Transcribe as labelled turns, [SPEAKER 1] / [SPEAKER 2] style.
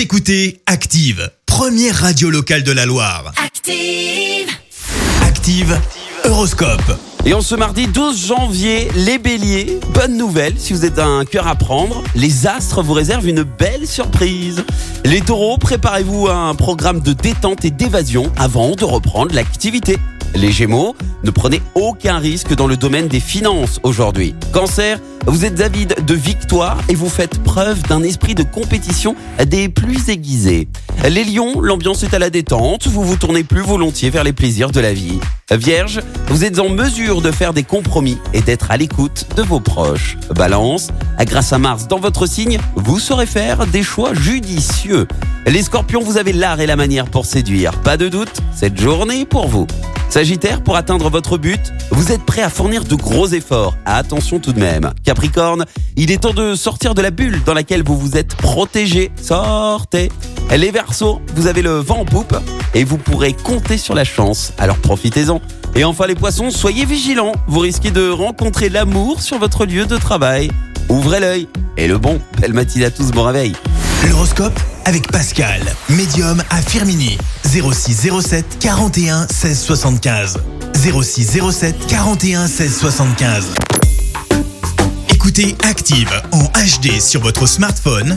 [SPEAKER 1] Vous écoutez Active, première radio locale de la Loire.
[SPEAKER 2] Active.
[SPEAKER 1] Active, Horoscope.
[SPEAKER 3] Et en ce mardi 12 janvier, les béliers, bonne nouvelle, si vous êtes un cœur à prendre, les astres vous réservent une belle surprise. Les taureaux, préparez-vous à un programme de détente et d'évasion avant de reprendre l'activité. Les gémeaux, ne prenez aucun risque dans le domaine des finances aujourd'hui. Cancer, vous êtes avide de victoire et vous faites preuve d'un esprit de compétition des plus aiguisés. Les lions, l'ambiance est à la détente, vous vous tournez plus volontiers vers les plaisirs de la vie. Vierge, vous êtes en mesure de faire des compromis et d'être à l'écoute de vos proches. Balance, grâce à Mars dans votre signe, vous saurez faire des choix judicieux. Les scorpions, vous avez l'art et la manière pour séduire. Pas de doute, cette journée pour vous. Sagittaire, pour atteindre votre but, vous êtes prêt à fournir de gros efforts. Attention tout de même. Capricorne, il est temps de sortir de la bulle dans laquelle vous vous êtes protégé. Sortez. Les Verseaux, vous avez le vent en poupe et vous pourrez compter sur la chance. Alors profitez-en. Et enfin les Poissons, soyez vigilants. Vous risquez de rencontrer l'amour sur votre lieu de travail. Ouvrez l'œil. Et le bon, belle matinée à tous, bon réveil.
[SPEAKER 1] L'horoscope avec Pascal, médium à Firmini. 06 07 41 16 75. 06 07 41 16 75. Écoutez Active en HD sur votre smartphone,